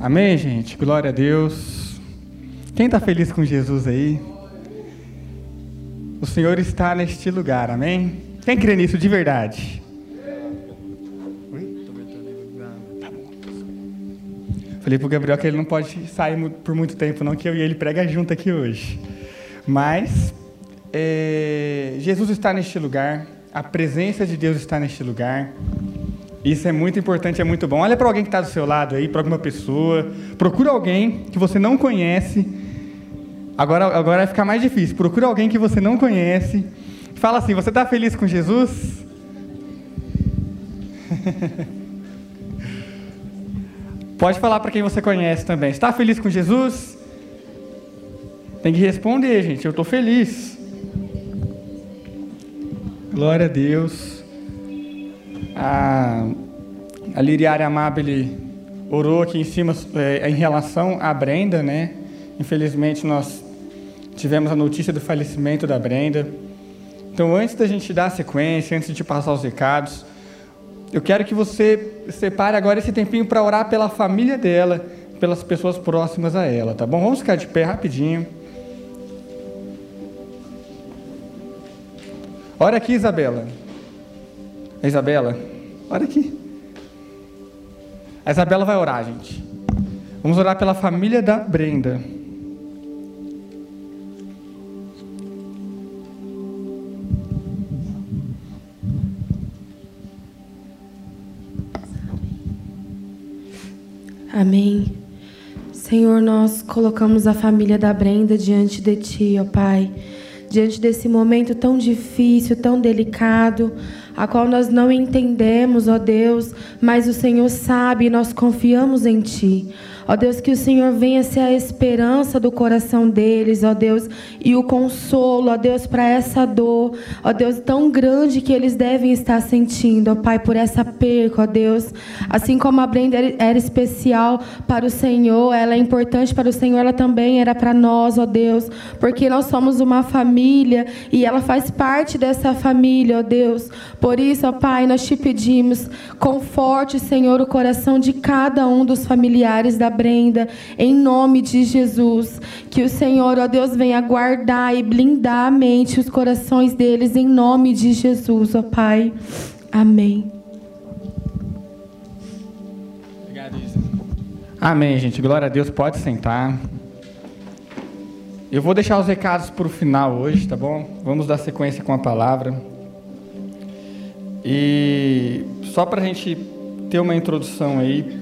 Amém, gente? Glória a Deus. Quem está feliz com Jesus aí? O Senhor está neste lugar, amém? Quem crê nisso de verdade? Falei pro Gabriel que ele não pode sair por muito tempo, não, que eu e ele prega junto aqui hoje. Mas é, Jesus está neste lugar, a presença de Deus está neste lugar. Isso é muito importante, é muito bom. Olha para alguém que está do seu lado aí, para alguma pessoa. Procura alguém que você não conhece. Agora, agora vai ficar mais difícil. Procura alguém que você não conhece. Fala assim: Você está feliz com Jesus? Pode falar para quem você conhece também. Está feliz com Jesus? Tem que responder, gente. Eu estou feliz. Glória a Deus a, a Liriária Amabile orou aqui em cima é, em relação à Brenda, né? Infelizmente nós tivemos a notícia do falecimento da Brenda. Então, antes da gente dar a sequência, antes de passar os recados, eu quero que você separe agora esse tempinho para orar pela família dela, pelas pessoas próximas a ela, tá bom? Vamos ficar de pé rapidinho. Ora aqui, Isabela. Isabela, olha aqui. A Isabela vai orar, gente. Vamos orar pela família da Brenda. Amém. Senhor, nós colocamos a família da Brenda diante de Ti, ó Pai. Diante desse momento tão difícil, tão delicado a qual nós não entendemos, ó Deus, mas o Senhor sabe e nós confiamos em Ti. Ó Deus, que o Senhor venha ser a esperança do coração deles, ó Deus, e o consolo, ó Deus, para essa dor, ó Deus, tão grande que eles devem estar sentindo, ó Pai, por essa perca, ó Deus. Assim como a Brenda era especial para o Senhor, ela é importante para o Senhor, ela também era para nós, ó Deus, porque nós somos uma família e ela faz parte dessa família, ó Deus. Por isso, ó Pai, nós te pedimos, conforte, Senhor, o coração de cada um dos familiares da Brenda, em nome de Jesus. Que o Senhor, ó Deus, venha guardar e blindar a mente os corações deles, em nome de Jesus, ó Pai. Amém. Obrigado, Isa. Amém, gente. Glória a Deus. Pode sentar. Eu vou deixar os recados para o final hoje, tá bom? Vamos dar sequência com a palavra. E só para a gente ter uma introdução aí,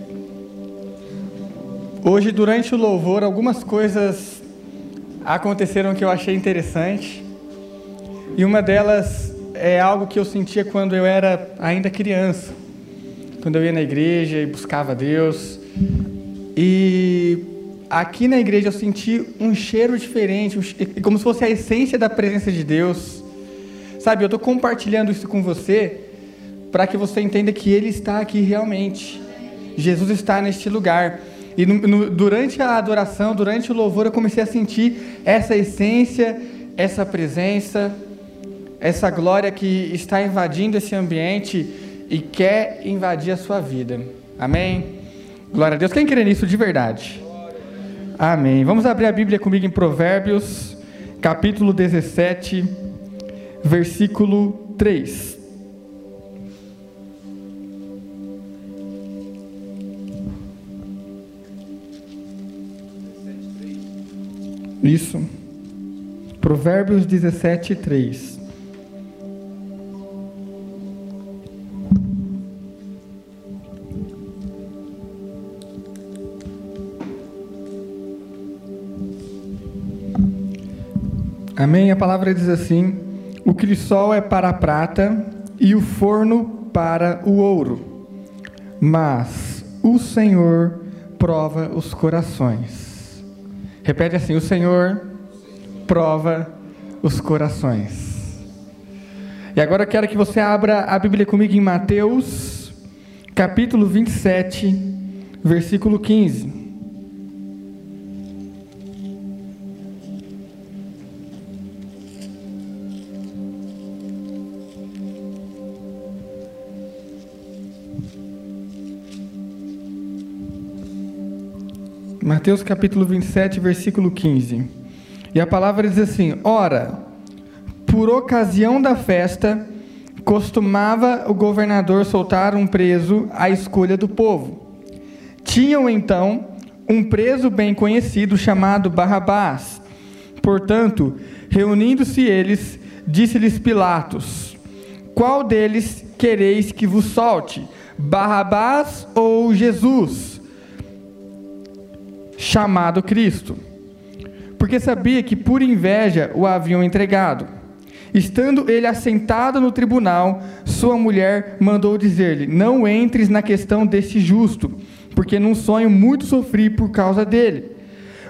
Hoje, durante o louvor, algumas coisas aconteceram que eu achei interessante. E uma delas é algo que eu sentia quando eu era ainda criança. Quando eu ia na igreja e buscava Deus. E aqui na igreja eu senti um cheiro diferente, como se fosse a essência da presença de Deus. Sabe, eu estou compartilhando isso com você para que você entenda que Ele está aqui realmente. Jesus está neste lugar. E no, no, durante a adoração, durante o louvor, eu comecei a sentir essa essência, essa presença, essa glória que está invadindo esse ambiente e quer invadir a sua vida. Amém? Glória a Deus. Quem crê nisso de verdade? Amém. Vamos abrir a Bíblia comigo em Provérbios, capítulo 17, versículo 3. Isso. Provérbios 17, 3. Amém? A palavra diz assim: O crisol é para a prata e o forno para o ouro, mas o Senhor prova os corações. Repete assim: O Senhor prova os corações. E agora eu quero que você abra a Bíblia comigo em Mateus, capítulo 27, versículo 15. Mateus capítulo 27, versículo 15. E a palavra diz assim: Ora, por ocasião da festa, costumava o governador soltar um preso à escolha do povo. Tinham então um preso bem conhecido chamado Barrabás. Portanto, reunindo-se eles, disse-lhes Pilatos: Qual deles quereis que vos solte? Barrabás ou Jesus, chamado Cristo? Porque sabia que por inveja o haviam entregado. Estando ele assentado no tribunal, sua mulher mandou dizer-lhe: Não entres na questão deste justo, porque num sonho muito sofri por causa dele.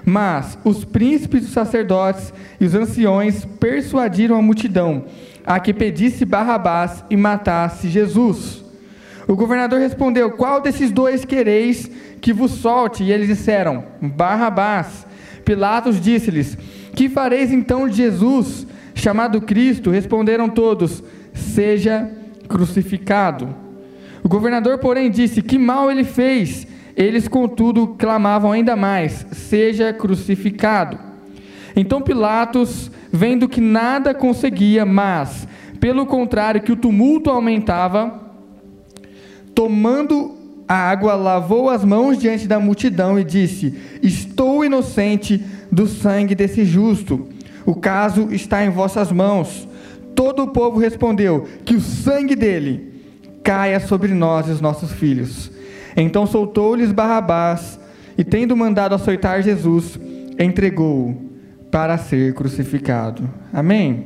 Mas os príncipes dos sacerdotes e os anciões persuadiram a multidão a que pedisse Barrabás e matasse Jesus. O governador respondeu: Qual desses dois quereis que vos solte? E eles disseram: Barrabás. Pilatos disse-lhes: Que fareis então de Jesus, chamado Cristo? Responderam todos: Seja crucificado. O governador, porém, disse: Que mal ele fez? Eles, contudo, clamavam ainda mais: Seja crucificado. Então Pilatos, vendo que nada conseguia, mas, pelo contrário, que o tumulto aumentava, tomando a água, lavou as mãos diante da multidão e disse: Estou inocente do sangue desse justo. O caso está em vossas mãos. Todo o povo respondeu: Que o sangue dele caia sobre nós e os nossos filhos. Então soltou-lhes Barrabás e, tendo mandado açoitar Jesus, entregou-o para ser crucificado. Amém?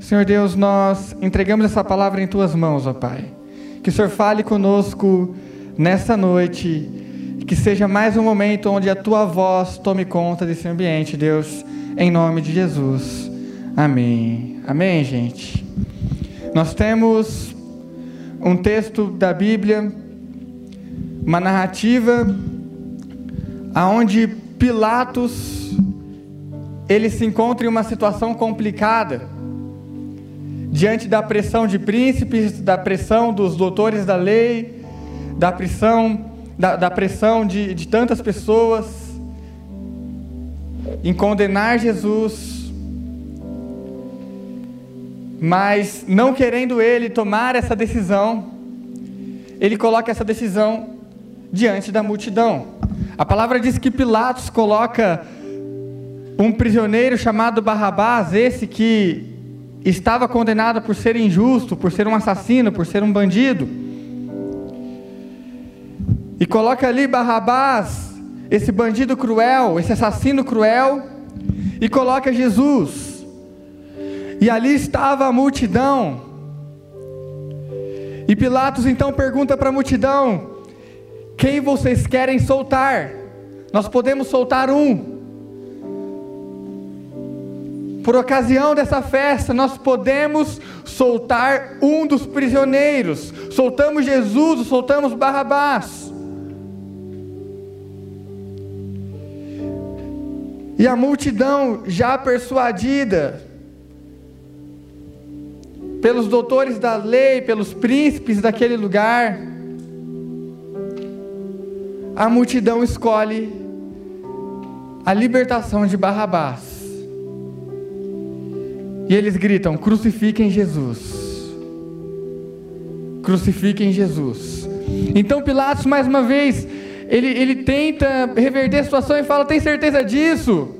Senhor Deus, nós entregamos essa palavra em tuas mãos, ó Pai. Que o Senhor fale conosco nessa noite. Que seja mais um momento onde a tua voz tome conta desse ambiente, Deus, em nome de Jesus. Amém. Amém, gente. Nós temos um texto da Bíblia, uma narrativa, aonde Pilatos ele se encontra em uma situação complicada diante da pressão de príncipes, da pressão dos doutores da lei, da pressão, da, da pressão de, de tantas pessoas em condenar Jesus, mas não querendo ele tomar essa decisão, ele coloca essa decisão diante da multidão. A palavra diz que Pilatos coloca um prisioneiro chamado Barrabás, esse que estava condenado por ser injusto, por ser um assassino, por ser um bandido. E coloca ali Barrabás, esse bandido cruel, esse assassino cruel, e coloca Jesus. E ali estava a multidão. E Pilatos então pergunta para a multidão: Quem vocês querem soltar? Nós podemos soltar um. Por ocasião dessa festa, nós podemos soltar um dos prisioneiros. Soltamos Jesus, soltamos Barrabás. E a multidão, já persuadida pelos doutores da lei, pelos príncipes daquele lugar, a multidão escolhe a libertação de Barrabás. E eles gritam: crucifiquem Jesus. Crucifiquem Jesus. Então Pilatos, mais uma vez, ele, ele tenta reverter a situação e fala: tem certeza disso?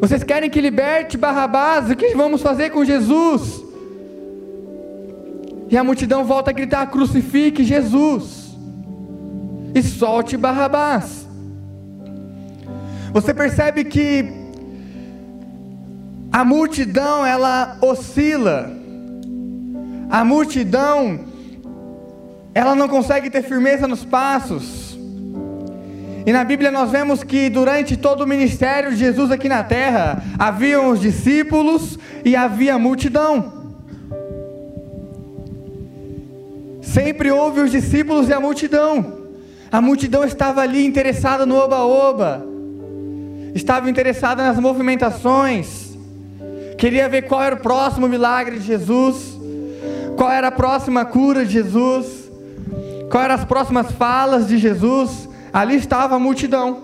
Vocês querem que liberte Barrabás? O que vamos fazer com Jesus? E a multidão volta a gritar: crucifique Jesus. E solte Barrabás. Você percebe que a multidão ela oscila. A multidão ela não consegue ter firmeza nos passos. E na Bíblia nós vemos que durante todo o ministério de Jesus aqui na terra, haviam os discípulos e havia a multidão. Sempre houve os discípulos e a multidão. A multidão estava ali interessada no oba-oba, estava interessada nas movimentações, queria ver qual era o próximo milagre de Jesus, qual era a próxima cura de Jesus, qual eram as próximas falas de Jesus. Ali estava a multidão.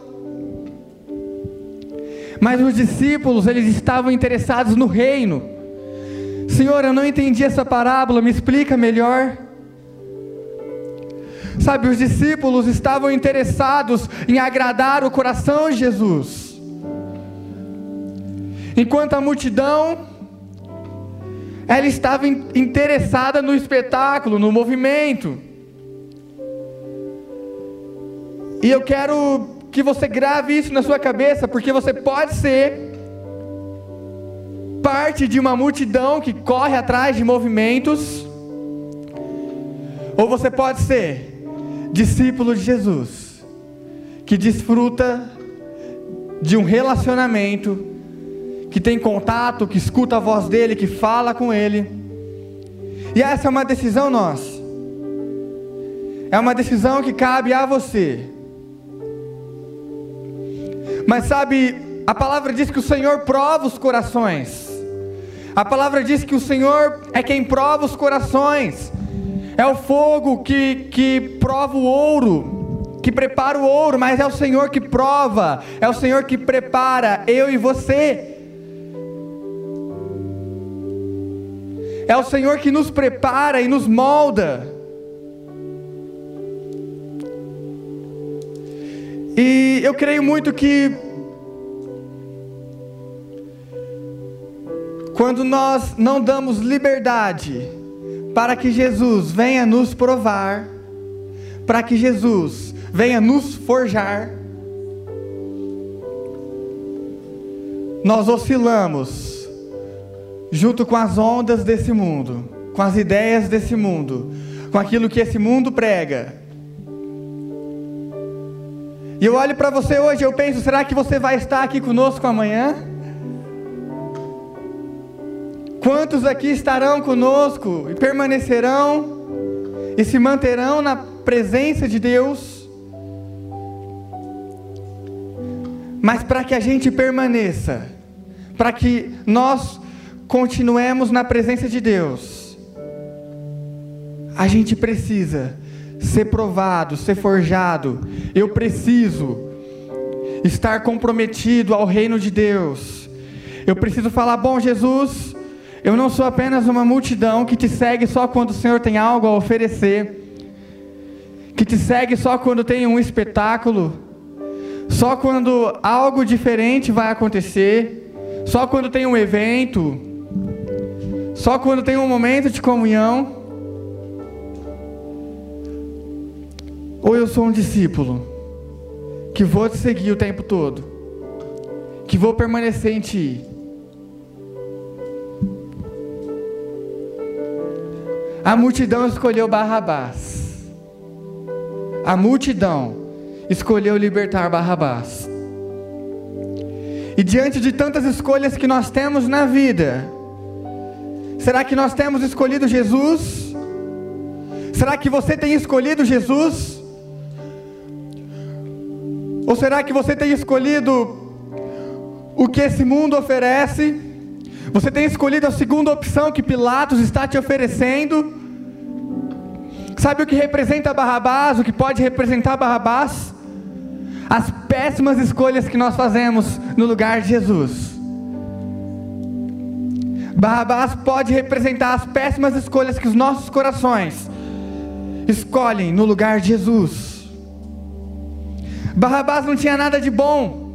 Mas os discípulos, eles estavam interessados no reino. Senhor, eu não entendi essa parábola, me explica melhor. Sabe, os discípulos estavam interessados em agradar o coração de Jesus. Enquanto a multidão ela estava interessada no espetáculo, no movimento. E eu quero que você grave isso na sua cabeça, porque você pode ser parte de uma multidão que corre atrás de movimentos, ou você pode ser discípulo de Jesus, que desfruta de um relacionamento que tem contato, que escuta a voz dele, que fala com ele. E essa é uma decisão nossa. É uma decisão que cabe a você. Mas sabe, a palavra diz que o Senhor prova os corações. A palavra diz que o Senhor é quem prova os corações. É o fogo que, que prova o ouro, que prepara o ouro, mas é o Senhor que prova, é o Senhor que prepara eu e você. É o Senhor que nos prepara e nos molda. E eu creio muito que quando nós não damos liberdade para que Jesus venha nos provar, para que Jesus venha nos forjar, nós oscilamos junto com as ondas desse mundo, com as ideias desse mundo, com aquilo que esse mundo prega. E eu olho para você hoje, eu penso, será que você vai estar aqui conosco amanhã? Quantos aqui estarão conosco e permanecerão e se manterão na presença de Deus? Mas para que a gente permaneça, para que nós continuemos na presença de Deus, a gente precisa ser provado, ser forjado. Eu preciso estar comprometido ao reino de Deus. Eu preciso falar: bom, Jesus, eu não sou apenas uma multidão que te segue só quando o Senhor tem algo a oferecer, que te segue só quando tem um espetáculo, só quando algo diferente vai acontecer, só quando tem um evento. Só quando tem um momento de comunhão. Ou eu sou um discípulo que vou te seguir o tempo todo, que vou permanecer em ti. A multidão escolheu Barrabás. A multidão escolheu libertar Barrabás. E diante de tantas escolhas que nós temos na vida, Será que nós temos escolhido Jesus? Será que você tem escolhido Jesus? Ou será que você tem escolhido o que esse mundo oferece? Você tem escolhido a segunda opção que Pilatos está te oferecendo? Sabe o que representa Barrabás? O que pode representar Barrabás? As péssimas escolhas que nós fazemos no lugar de Jesus. Barrabás pode representar as péssimas escolhas que os nossos corações escolhem no lugar de Jesus. Barrabás não tinha nada de bom,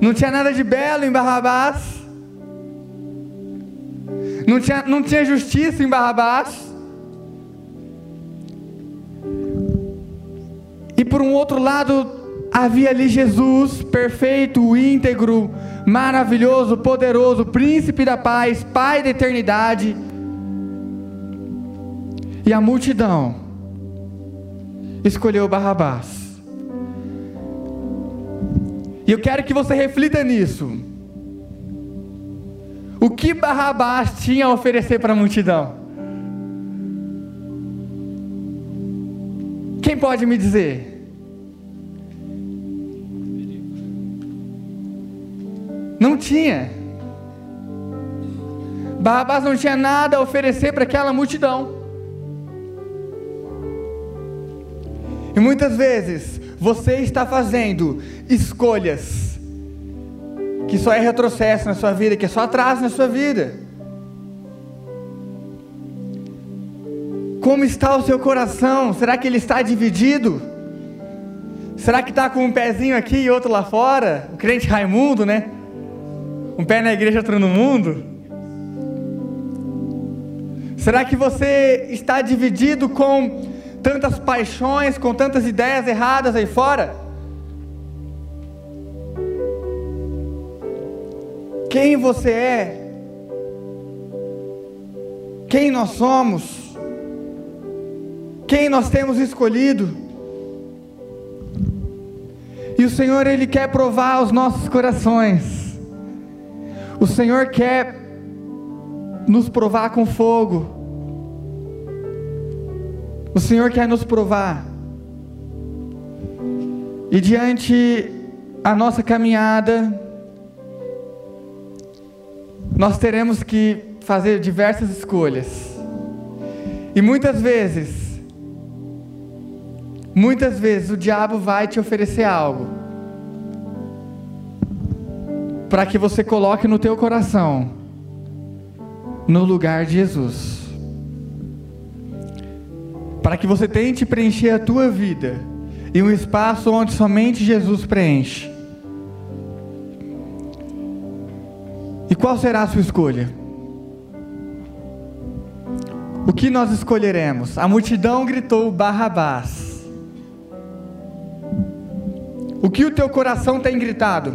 não tinha nada de belo em Barrabás, não tinha, não tinha justiça em Barrabás. E por um outro lado, havia ali Jesus, perfeito, íntegro, maravilhoso, poderoso, príncipe da paz, pai da eternidade. E a multidão escolheu Barrabás. E eu quero que você reflita nisso. O que Barrabás tinha a oferecer para a multidão? Quem pode me dizer? Não tinha. Barrabás não tinha nada a oferecer para aquela multidão. E muitas vezes você está fazendo escolhas que só é retrocesso na sua vida, que é só atraso na sua vida? Como está o seu coração? Será que ele está dividido? Será que está com um pezinho aqui e outro lá fora? O crente Raimundo, né? Um pé na igreja, outro no mundo? Será que você está dividido com tantas paixões, com tantas ideias erradas aí fora? Quem você é? Quem nós somos? Quem nós temos escolhido? E o Senhor, Ele quer provar os nossos corações. O Senhor quer nos provar com fogo. O Senhor quer nos provar. E diante a nossa caminhada, nós teremos que fazer diversas escolhas. E muitas vezes, muitas vezes o diabo vai te oferecer algo para que você coloque no teu coração no lugar de Jesus. Para que você tente preencher a tua vida em um espaço onde somente Jesus preenche. E qual será a sua escolha? O que nós escolheremos? A multidão gritou Barrabás. O que o teu coração tem gritado?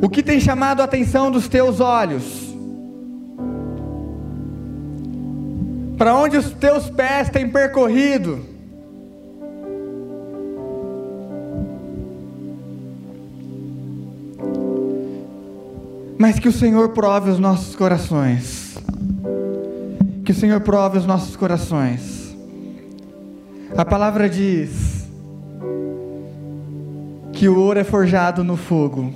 O que tem chamado a atenção dos teus olhos? Para onde os teus pés têm percorrido? Mas que o Senhor prove os nossos corações. Que o Senhor prove os nossos corações. A palavra diz que o ouro é forjado no fogo,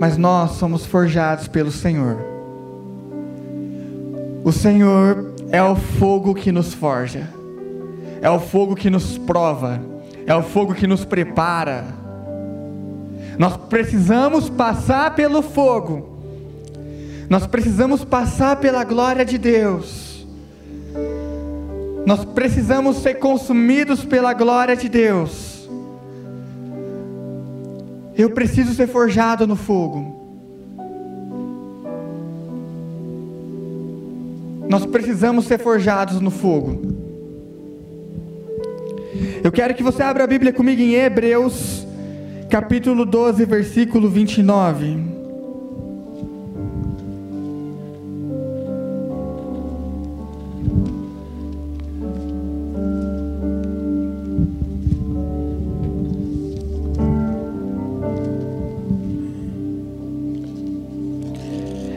mas nós somos forjados pelo Senhor. O Senhor é o fogo que nos forja, é o fogo que nos prova, é o fogo que nos prepara. Nós precisamos passar pelo fogo nós precisamos passar pela glória de Deus. Nós precisamos ser consumidos pela glória de Deus. Eu preciso ser forjado no fogo. Nós precisamos ser forjados no fogo. Eu quero que você abra a Bíblia comigo em Hebreus, capítulo 12, versículo 29.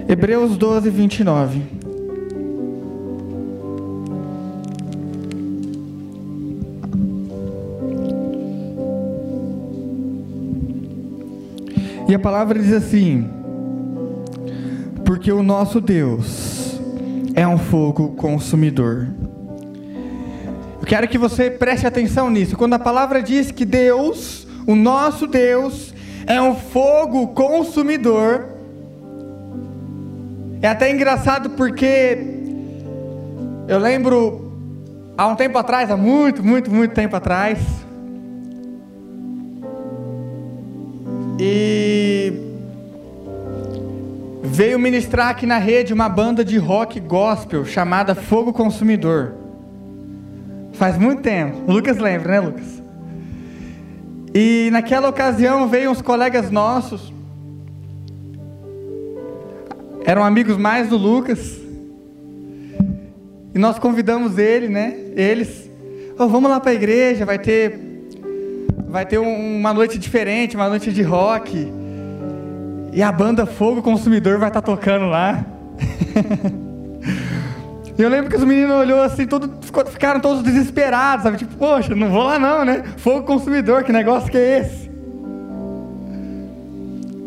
Hebreus 12, 29. E a palavra diz assim: Porque o nosso Deus é um fogo consumidor. Eu quero que você preste atenção nisso. Quando a palavra diz que Deus, o nosso Deus, é um fogo consumidor, é até engraçado porque eu lembro há um tempo atrás, há muito, muito, muito tempo atrás, e veio ministrar aqui na rede uma banda de rock gospel chamada Fogo Consumidor. Faz muito tempo. O Lucas lembra, né, Lucas? E naquela ocasião veio uns colegas nossos eram amigos mais do Lucas. E nós convidamos ele, né? Eles, oh, vamos lá para a igreja, vai ter vai ter uma noite diferente, uma noite de rock. E a banda Fogo Consumidor vai estar tá tocando lá. E eu lembro que os meninos olhou assim, todo, ficaram todos desesperados, sabe? Tipo, poxa, não vou lá não, né? Fogo consumidor, que negócio que é esse?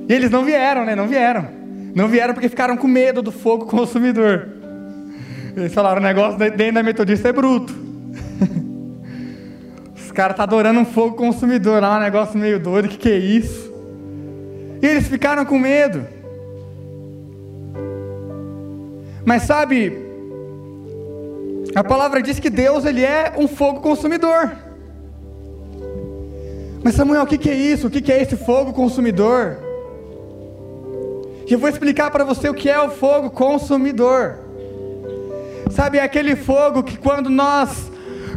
E eles não vieram, né? Não vieram. Não vieram porque ficaram com medo do fogo consumidor. Eles falaram: o negócio dentro da metodista é bruto. Os caras estão tá adorando um fogo consumidor lá, um negócio meio doido. Que, que é isso? E eles ficaram com medo. Mas sabe, a palavra diz que Deus ele é um fogo consumidor. Mas Samuel, o que, é isso? O que, é esse fogo consumidor? E eu vou explicar para você o que é o fogo consumidor. Sabe, é aquele fogo que quando nós,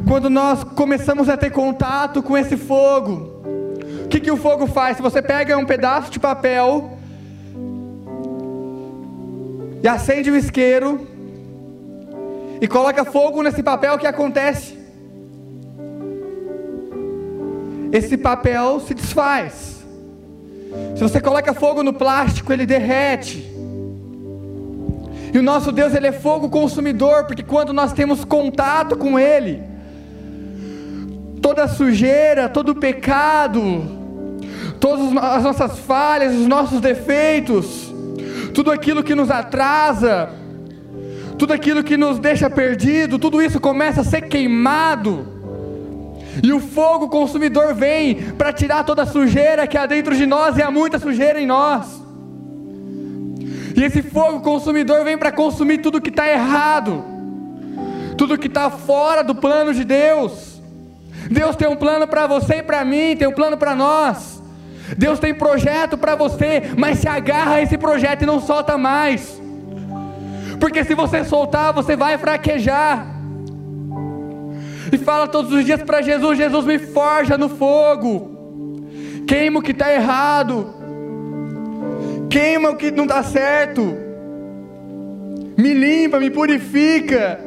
quando nós começamos a ter contato com esse fogo, que, que o fogo faz? Se você pega um pedaço de papel e acende o isqueiro e coloca fogo nesse papel, o que acontece? esse papel se desfaz. Se você coloca fogo no plástico, ele derrete. E o nosso Deus, ele é fogo consumidor, porque quando nós temos contato com ele, toda sujeira, todo pecado, todas as nossas falhas, os nossos defeitos, tudo aquilo que nos atrasa, tudo aquilo que nos deixa perdido, tudo isso começa a ser queimado e o fogo consumidor vem para tirar toda a sujeira que há dentro de nós, e há muita sujeira em nós. E esse fogo consumidor vem para consumir tudo que está errado, tudo que está fora do plano de Deus. Deus tem um plano para você e para mim, tem um plano para nós. Deus tem projeto para você, mas se agarra a esse projeto e não solta mais. Porque se você soltar, você vai fraquejar. E fala todos os dias para Jesus: Jesus me forja no fogo, queima o que está errado, queima o que não está certo, me limpa, me purifica.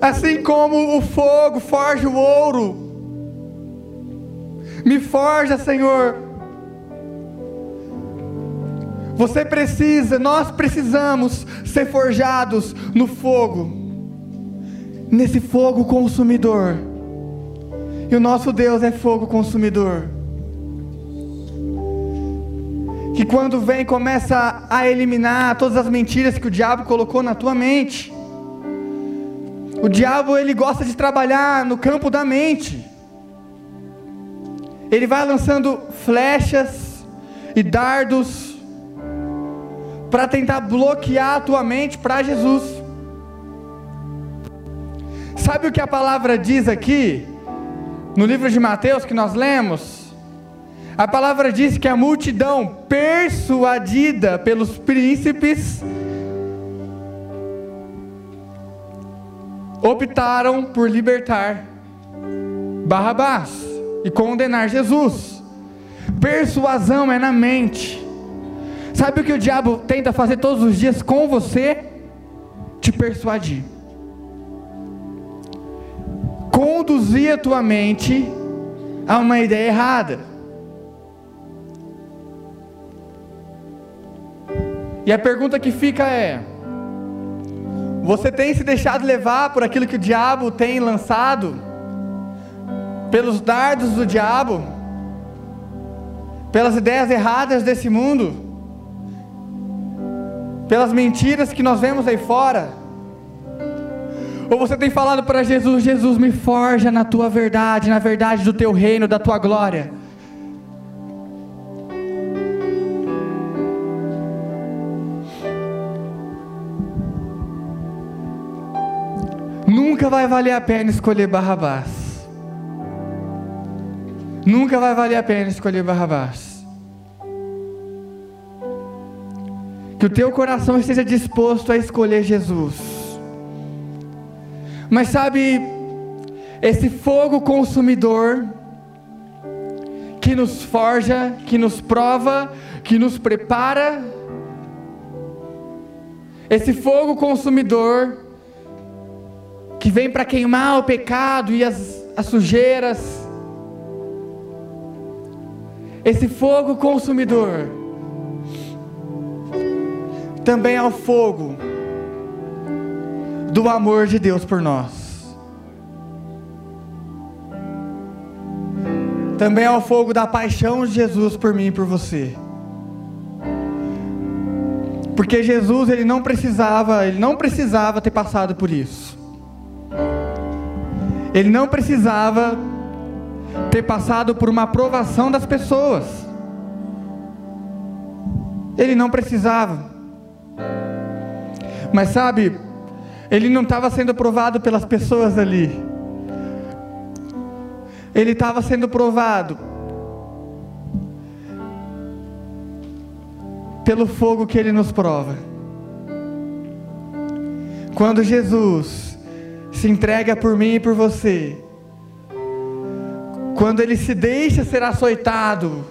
Assim como o fogo forja o ouro, me forja, Senhor. Você precisa, nós precisamos ser forjados no fogo nesse fogo consumidor. E o nosso Deus é fogo consumidor. Que quando vem começa a eliminar todas as mentiras que o diabo colocou na tua mente. O diabo ele gosta de trabalhar no campo da mente. Ele vai lançando flechas e dardos para tentar bloquear a tua mente para Jesus. Sabe o que a palavra diz aqui? No livro de Mateus que nós lemos? A palavra diz que a multidão persuadida pelos príncipes optaram por libertar Barrabás e condenar Jesus. Persuasão é na mente. Sabe o que o diabo tenta fazer todos os dias com você? Te persuadir conduzir a tua mente a uma ideia errada. E a pergunta que fica é: você tem se deixado levar por aquilo que o diabo tem lançado? Pelos dardos do diabo? Pelas ideias erradas desse mundo? Pelas mentiras que nós vemos aí fora? Ou você tem falado para Jesus: Jesus, me forja na tua verdade, na verdade do teu reino, da tua glória. Nunca vai valer a pena escolher Barrabás. Nunca vai valer a pena escolher Barrabás. Que o teu coração esteja disposto a escolher Jesus. Mas sabe, esse fogo consumidor que nos forja, que nos prova, que nos prepara, esse fogo consumidor que vem para queimar o pecado e as, as sujeiras, esse fogo consumidor também é o fogo do amor de Deus por nós. Também é o fogo da paixão de Jesus por mim e por você. Porque Jesus ele não precisava, ele não precisava ter passado por isso. Ele não precisava ter passado por uma aprovação das pessoas. Ele não precisava. Mas sabe, ele não estava sendo provado pelas pessoas ali. Ele estava sendo provado pelo fogo que ele nos prova. Quando Jesus se entrega por mim e por você, quando ele se deixa ser açoitado,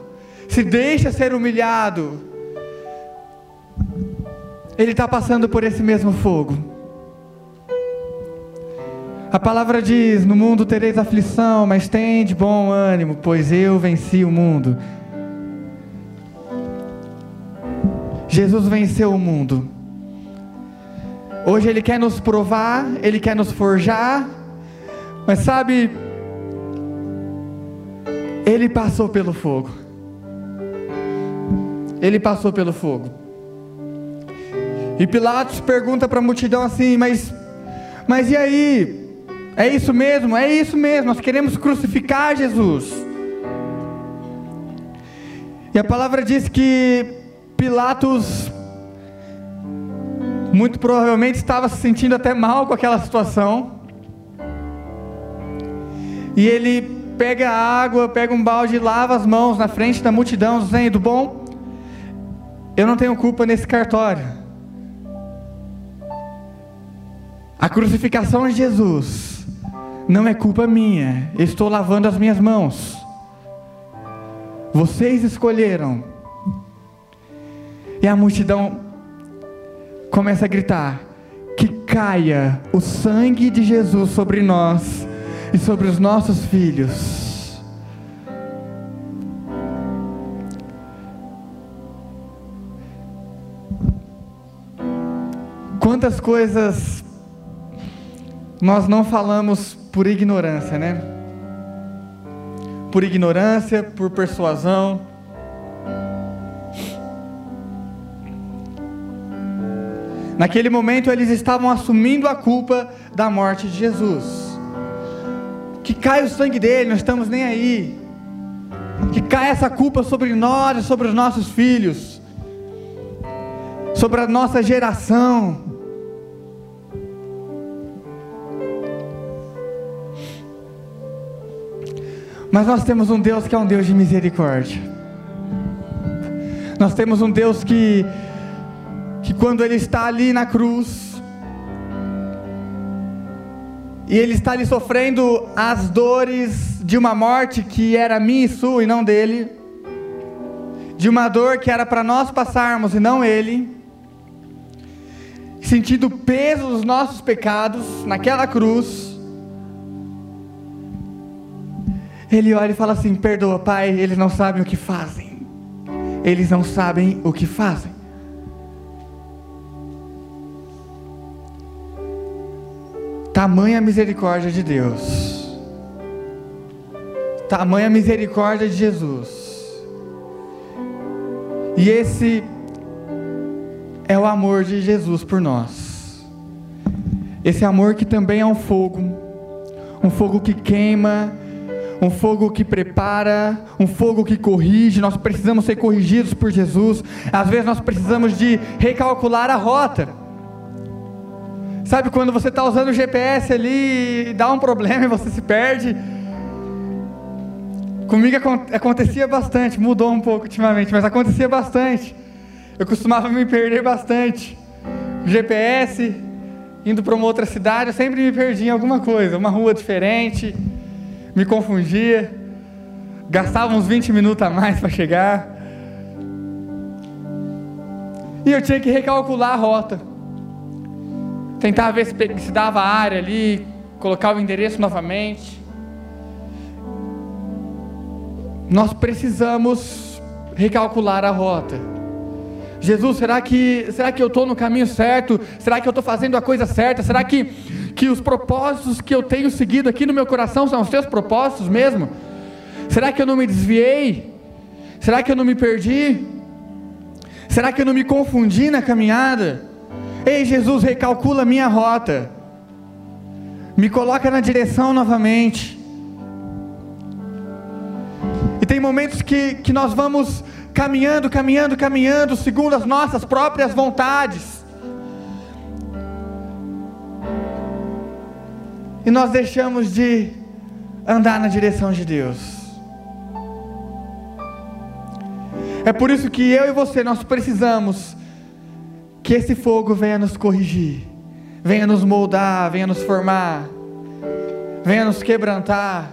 se deixa ser humilhado, ele está passando por esse mesmo fogo. A palavra diz: No mundo tereis aflição, mas tem de bom ânimo, pois eu venci o mundo. Jesus venceu o mundo. Hoje Ele quer nos provar, Ele quer nos forjar, mas sabe, Ele passou pelo fogo. Ele passou pelo fogo. E Pilatos pergunta para a multidão assim: mas, mas e aí? É isso mesmo? É isso mesmo. Nós queremos crucificar Jesus. E a palavra diz que Pilatos muito provavelmente estava se sentindo até mal com aquela situação. E ele pega água, pega um balde lava as mãos na frente da multidão, dizendo: Bom, eu não tenho culpa nesse cartório. A crucificação de Jesus não é culpa minha, eu estou lavando as minhas mãos. Vocês escolheram. E a multidão começa a gritar: Que caia o sangue de Jesus sobre nós e sobre os nossos filhos. Quantas coisas nós não falamos por ignorância, né? Por ignorância, por persuasão. Naquele momento eles estavam assumindo a culpa da morte de Jesus. Que cai o sangue dele, não estamos nem aí. Que cai essa culpa sobre nós e sobre os nossos filhos, sobre a nossa geração. Mas nós temos um Deus que é um Deus de misericórdia. Nós temos um Deus que, que quando Ele está ali na cruz, e Ele está ali sofrendo as dores de uma morte que era minha e sua e não dele, de uma dor que era para nós passarmos e não Ele, sentindo o peso dos nossos pecados naquela cruz, Ele olha e fala assim: Perdoa, Pai, eles não sabem o que fazem. Eles não sabem o que fazem. Tamanha misericórdia de Deus. Tamanha misericórdia de Jesus. E esse é o amor de Jesus por nós. Esse amor que também é um fogo, um fogo que queima um fogo que prepara, um fogo que corrige. Nós precisamos ser corrigidos por Jesus. Às vezes nós precisamos de recalcular a rota. Sabe quando você está usando o GPS ali e dá um problema e você se perde? Comigo acontecia bastante, mudou um pouco ultimamente, mas acontecia bastante. Eu costumava me perder bastante. GPS, indo para uma outra cidade, eu sempre me perdia em alguma coisa, uma rua diferente me confundia, gastava uns 20 minutos a mais para chegar. E eu tinha que recalcular a rota. Tentar ver se, se dava a área ali, colocar o endereço novamente. Nós precisamos recalcular a rota. Jesus, será que, será que eu estou no caminho certo? Será que eu estou fazendo a coisa certa? Será que que os propósitos que eu tenho seguido aqui no meu coração são os teus propósitos mesmo? Será que eu não me desviei? Será que eu não me perdi? Será que eu não me confundi na caminhada? Ei, Jesus, recalcula minha rota. Me coloca na direção novamente. E tem momentos que, que nós vamos caminhando, caminhando, caminhando, segundo as nossas próprias vontades. E nós deixamos de andar na direção de Deus. É por isso que eu e você, nós precisamos que esse fogo venha nos corrigir, venha nos moldar, venha nos formar, venha nos quebrantar.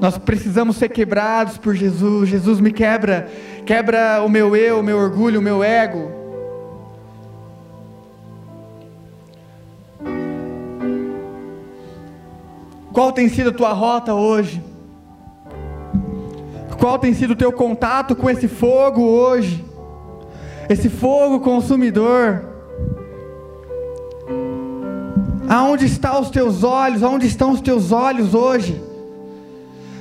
Nós precisamos ser quebrados por Jesus. Jesus me quebra, quebra o meu eu, o meu orgulho, o meu ego. Qual tem sido a tua rota hoje? Qual tem sido o teu contato com esse fogo hoje? Esse fogo consumidor. Aonde estão os teus olhos? Aonde estão os teus olhos hoje?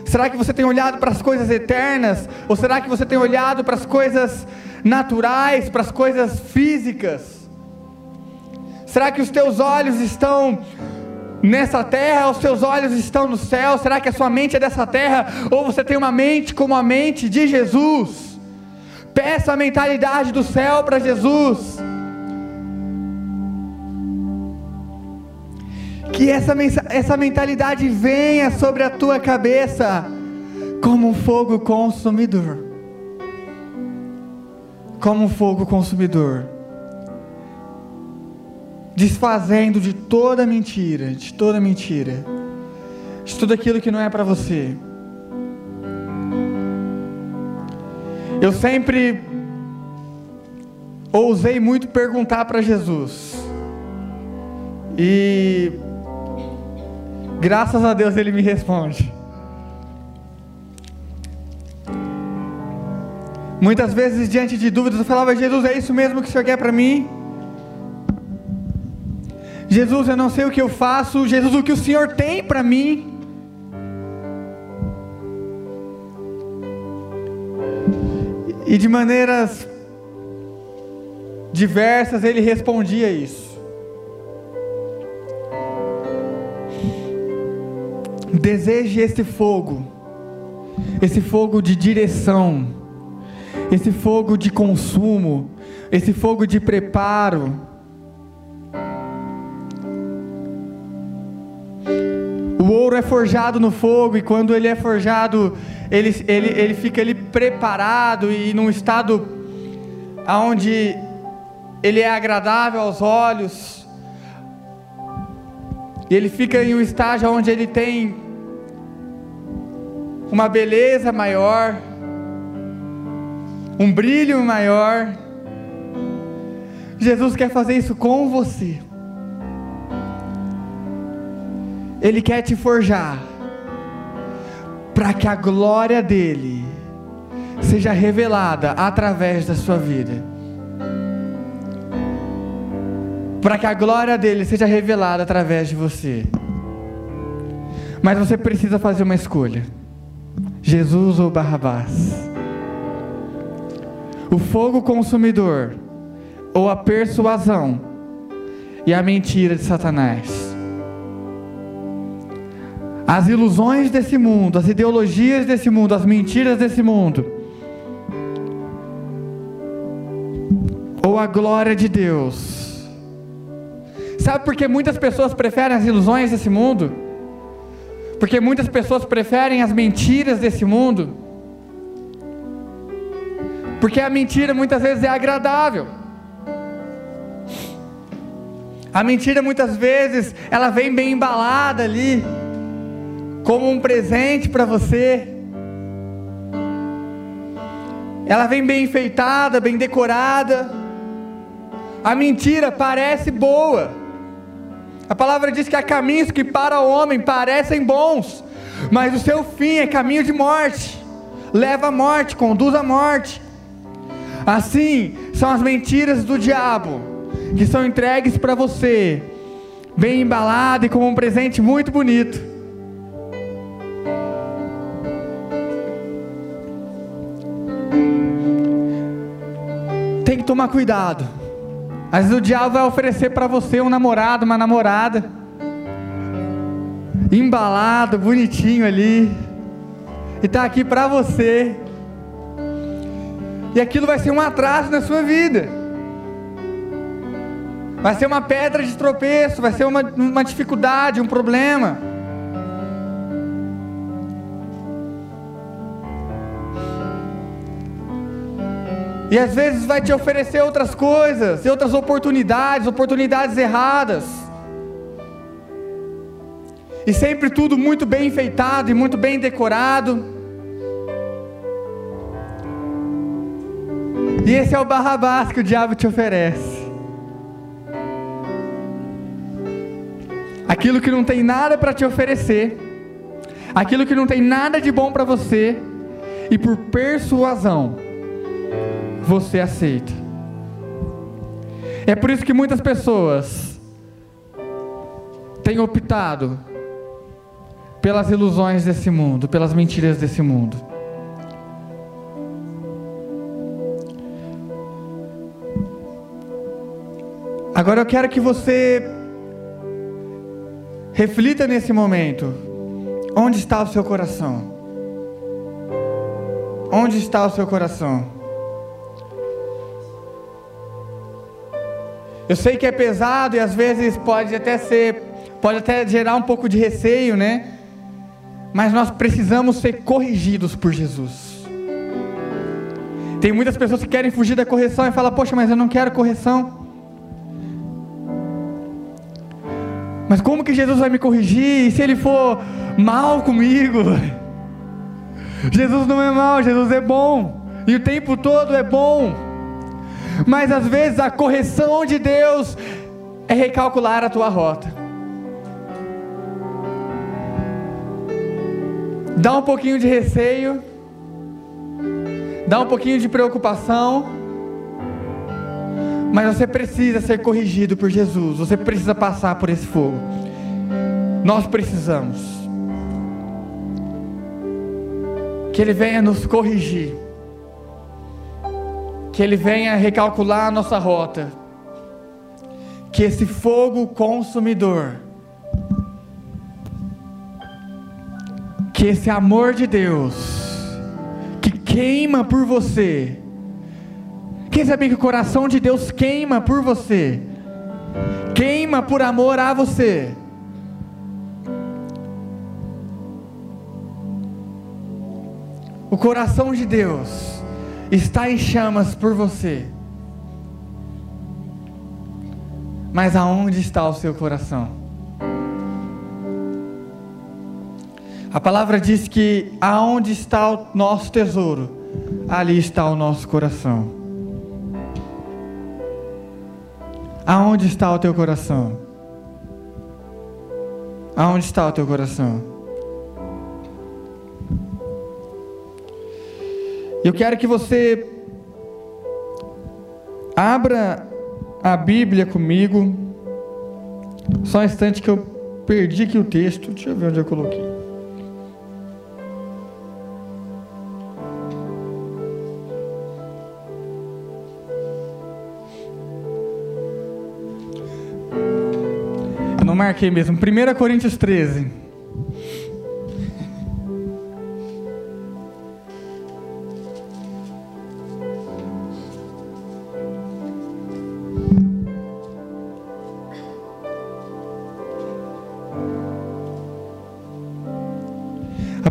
Será que você tem olhado para as coisas eternas? Ou será que você tem olhado para as coisas naturais, para as coisas físicas? Será que os teus olhos estão nessa terra, os seus olhos estão no céu? Será que a sua mente é dessa terra? Ou você tem uma mente como a mente de Jesus? Peça a mentalidade do céu para Jesus. Que essa, essa mentalidade venha sobre a tua cabeça como um fogo consumidor. Como um fogo consumidor. Desfazendo de toda mentira, de toda mentira, de tudo aquilo que não é para você. Eu sempre ousei muito perguntar para Jesus. E Graças a Deus ele me responde. Muitas vezes, diante de dúvidas, eu falava: Jesus, é isso mesmo que o Senhor quer para mim? Jesus, eu não sei o que eu faço. Jesus, o que o Senhor tem para mim? E de maneiras diversas ele respondia isso. Deseje esse fogo, esse fogo de direção, esse fogo de consumo, esse fogo de preparo. O ouro é forjado no fogo e quando ele é forjado, ele, ele, ele fica ali preparado e num estado onde ele é agradável aos olhos. E ele fica em um estágio onde ele tem uma beleza maior, um brilho maior. Jesus quer fazer isso com você. Ele quer te forjar para que a glória dele seja revelada através da sua vida. Para que a glória dele seja revelada através de você. Mas você precisa fazer uma escolha. Jesus ou Barrabás? O fogo consumidor ou a persuasão e a mentira de Satanás? As ilusões desse mundo, as ideologias desse mundo, as mentiras desse mundo, a glória de Deus? Sabe por que muitas pessoas preferem as ilusões desse mundo? Porque muitas pessoas preferem as mentiras desse mundo. Porque a mentira muitas vezes é agradável. A mentira muitas vezes ela vem bem embalada ali, como um presente para você. Ela vem bem enfeitada, bem decorada. A mentira parece boa. A palavra diz que há caminhos que para o homem parecem bons, mas o seu fim é caminho de morte, leva à morte, conduz à morte. Assim são as mentiras do diabo, que são entregues para você, bem embalado e como um presente muito bonito. Tem que tomar cuidado às vezes o diabo vai oferecer para você um namorado, uma namorada, embalado, bonitinho ali, e está aqui para você. E aquilo vai ser um atraso na sua vida. Vai ser uma pedra de tropeço, vai ser uma, uma dificuldade, um problema. E às vezes vai te oferecer outras coisas, outras oportunidades, oportunidades erradas. E sempre tudo muito bem enfeitado e muito bem decorado. E esse é o barrabás que o diabo te oferece. Aquilo que não tem nada para te oferecer, aquilo que não tem nada de bom para você, e por persuasão, você aceita. É por isso que muitas pessoas têm optado pelas ilusões desse mundo, pelas mentiras desse mundo. Agora eu quero que você reflita nesse momento. Onde está o seu coração? Onde está o seu coração? Eu sei que é pesado e às vezes pode até ser, pode até gerar um pouco de receio, né? Mas nós precisamos ser corrigidos por Jesus. Tem muitas pessoas que querem fugir da correção e falam: Poxa, mas eu não quero correção. Mas como que Jesus vai me corrigir? E se ele for mal comigo? Jesus não é mal, Jesus é bom. E o tempo todo é bom. Mas às vezes a correção de Deus é recalcular a tua rota. Dá um pouquinho de receio, dá um pouquinho de preocupação, mas você precisa ser corrigido por Jesus, você precisa passar por esse fogo. Nós precisamos. Que Ele venha nos corrigir, que Ele venha recalcular a nossa rota, que esse fogo consumidor, que esse amor de Deus, que queima por você, quem sabe que o coração de Deus queima por você, queima por amor a você. O coração de Deus está em chamas por você. Mas aonde está o seu coração? A palavra diz que aonde está o nosso tesouro, ali está o nosso coração. Aonde está o teu coração? Aonde está o teu coração? Eu quero que você abra a Bíblia comigo. Só um instante que eu perdi aqui o texto. Deixa eu ver onde eu coloquei. marquei mesmo. 1 Coríntios 13.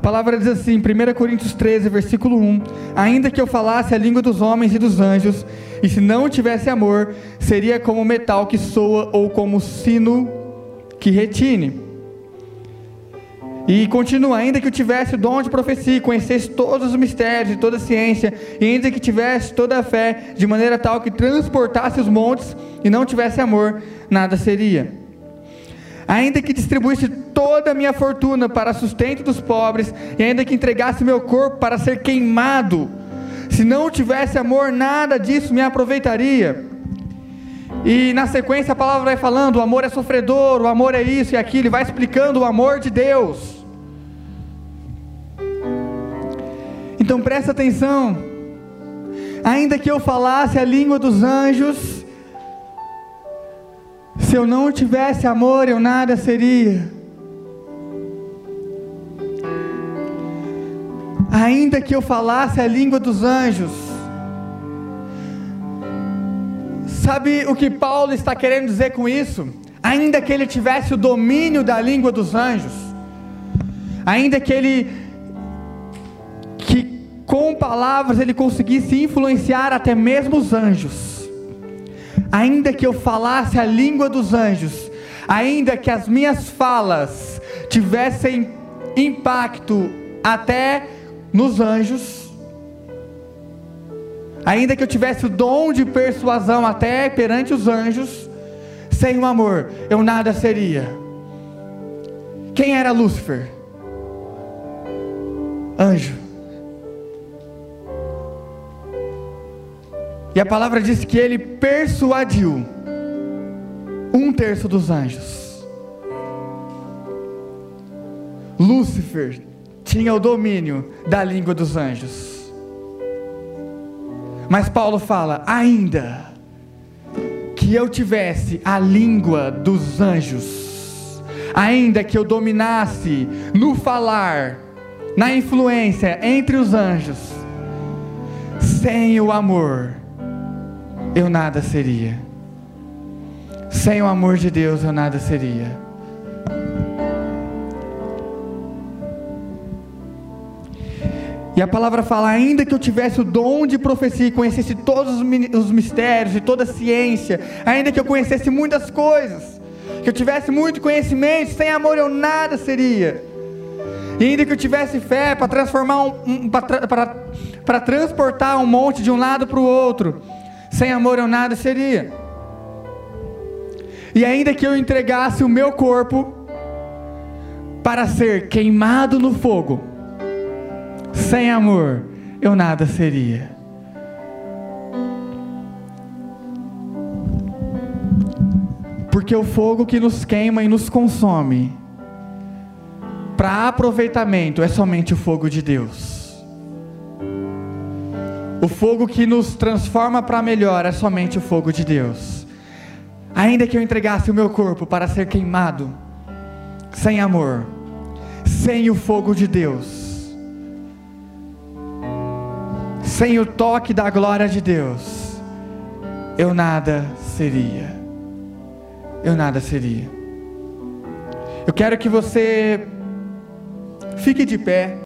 Palavra diz assim, 1 Coríntios 13, versículo 1: Ainda que eu falasse a língua dos homens e dos anjos, e se não tivesse amor, seria como metal que soa ou como sino que retine. E continua, ainda que eu tivesse o dom de profecia, conhecesse todos os mistérios e toda a ciência, e ainda que tivesse toda a fé, de maneira tal que transportasse os montes e não tivesse amor, nada seria. Ainda que distribuísse toda a minha fortuna para sustento dos pobres, e ainda que entregasse meu corpo para ser queimado, se não tivesse amor, nada disso me aproveitaria. E na sequência a palavra vai falando: o amor é sofredor, o amor é isso e aquilo, e vai explicando o amor de Deus. Então presta atenção. Ainda que eu falasse a língua dos anjos, se eu não tivesse amor, eu nada seria. ainda que eu falasse a língua dos anjos. Sabe o que Paulo está querendo dizer com isso? Ainda que ele tivesse o domínio da língua dos anjos, ainda que ele que com palavras ele conseguisse influenciar até mesmo os anjos, ainda que eu falasse a língua dos anjos, ainda que as minhas falas tivessem impacto até nos anjos, ainda que eu tivesse o dom de persuasão até perante os anjos, sem o amor eu nada seria. Quem era Lúcifer? Anjo. E a palavra diz que ele persuadiu um terço dos anjos. Lúcifer tinha o domínio da língua dos anjos. Mas Paulo fala: ainda que eu tivesse a língua dos anjos, ainda que eu dominasse no falar, na influência entre os anjos, sem o amor, eu nada seria. Sem o amor de Deus, eu nada seria. E a palavra fala: ainda que eu tivesse o dom de profecia e conhecesse todos os mistérios e toda a ciência, ainda que eu conhecesse muitas coisas, que eu tivesse muito conhecimento, sem amor eu nada seria. E ainda que eu tivesse fé para transformar um, um para transportar um monte de um lado para o outro, sem amor eu nada seria. E ainda que eu entregasse o meu corpo para ser queimado no fogo, sem amor, eu nada seria. Porque o fogo que nos queima e nos consome, para aproveitamento, é somente o fogo de Deus. O fogo que nos transforma para melhor é somente o fogo de Deus. Ainda que eu entregasse o meu corpo para ser queimado, sem amor, sem o fogo de Deus, sem o toque da glória de Deus, eu nada seria. Eu nada seria. Eu quero que você fique de pé.